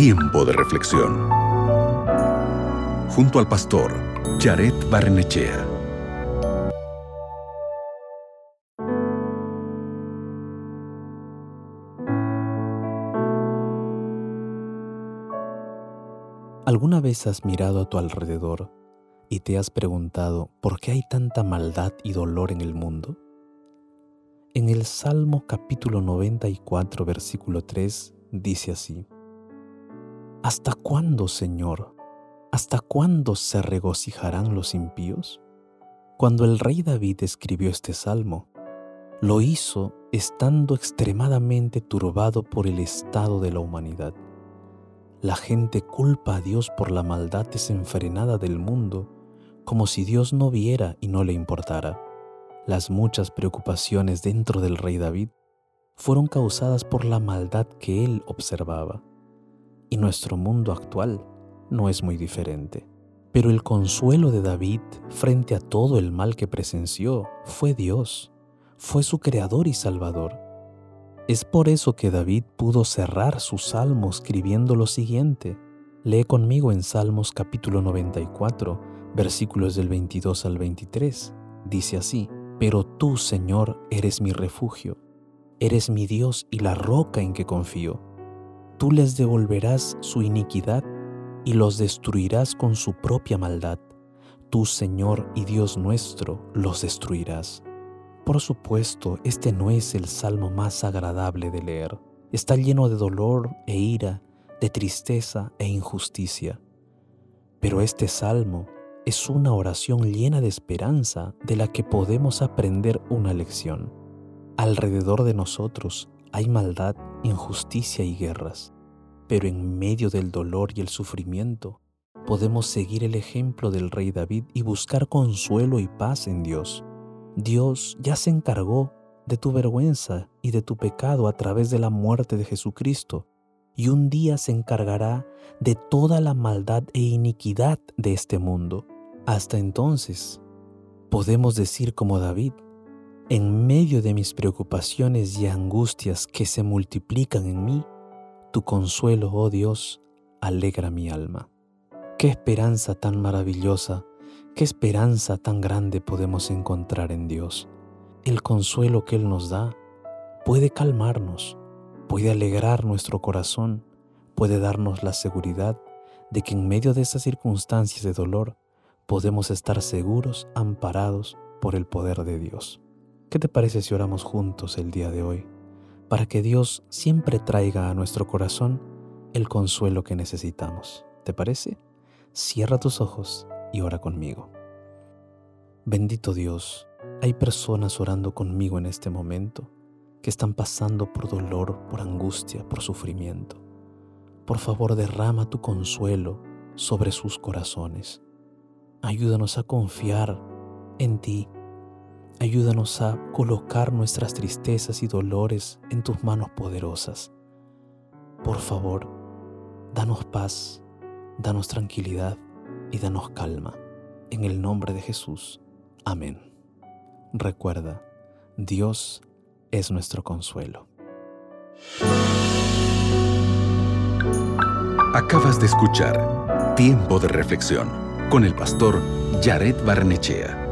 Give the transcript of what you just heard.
Tiempo de reflexión. Junto al pastor Jared Barnechea. ¿Alguna vez has mirado a tu alrededor y te has preguntado por qué hay tanta maldad y dolor en el mundo? En el Salmo capítulo 94, versículo 3, dice así, ¿Hasta cuándo, Señor? ¿Hasta cuándo se regocijarán los impíos? Cuando el rey David escribió este salmo, lo hizo estando extremadamente turbado por el estado de la humanidad. La gente culpa a Dios por la maldad desenfrenada del mundo, como si Dios no viera y no le importara. Las muchas preocupaciones dentro del rey David fueron causadas por la maldad que él observaba. Y nuestro mundo actual no es muy diferente. Pero el consuelo de David frente a todo el mal que presenció fue Dios, fue su creador y salvador. Es por eso que David pudo cerrar su salmo escribiendo lo siguiente. Lee conmigo en Salmos capítulo 94, versículos del 22 al 23. Dice así, pero tú, Señor, eres mi refugio, eres mi Dios y la roca en que confío. Tú les devolverás su iniquidad y los destruirás con su propia maldad. Tú, Señor y Dios nuestro, los destruirás. Por supuesto, este no es el salmo más agradable de leer. Está lleno de dolor e ira, de tristeza e injusticia. Pero este salmo es una oración llena de esperanza de la que podemos aprender una lección. Alrededor de nosotros hay maldad, injusticia y guerras, pero en medio del dolor y el sufrimiento podemos seguir el ejemplo del rey David y buscar consuelo y paz en Dios. Dios ya se encargó de tu vergüenza y de tu pecado a través de la muerte de Jesucristo, y un día se encargará de toda la maldad e iniquidad de este mundo. Hasta entonces, podemos decir como David, en medio de mis preocupaciones y angustias que se multiplican en mí, tu consuelo, oh Dios, alegra mi alma. Qué esperanza tan maravillosa, qué esperanza tan grande podemos encontrar en Dios. El consuelo que Él nos da puede calmarnos, puede alegrar nuestro corazón, puede darnos la seguridad de que en medio de esas circunstancias de dolor, podemos estar seguros, amparados por el poder de Dios. ¿Qué te parece si oramos juntos el día de hoy? Para que Dios siempre traiga a nuestro corazón el consuelo que necesitamos. ¿Te parece? Cierra tus ojos y ora conmigo. Bendito Dios, hay personas orando conmigo en este momento que están pasando por dolor, por angustia, por sufrimiento. Por favor, derrama tu consuelo sobre sus corazones. Ayúdanos a confiar en ti. Ayúdanos a colocar nuestras tristezas y dolores en tus manos poderosas. Por favor, danos paz, danos tranquilidad y danos calma. En el nombre de Jesús. Amén. Recuerda, Dios es nuestro consuelo. Acabas de escuchar Tiempo de Reflexión con el pastor Jared Barnechea.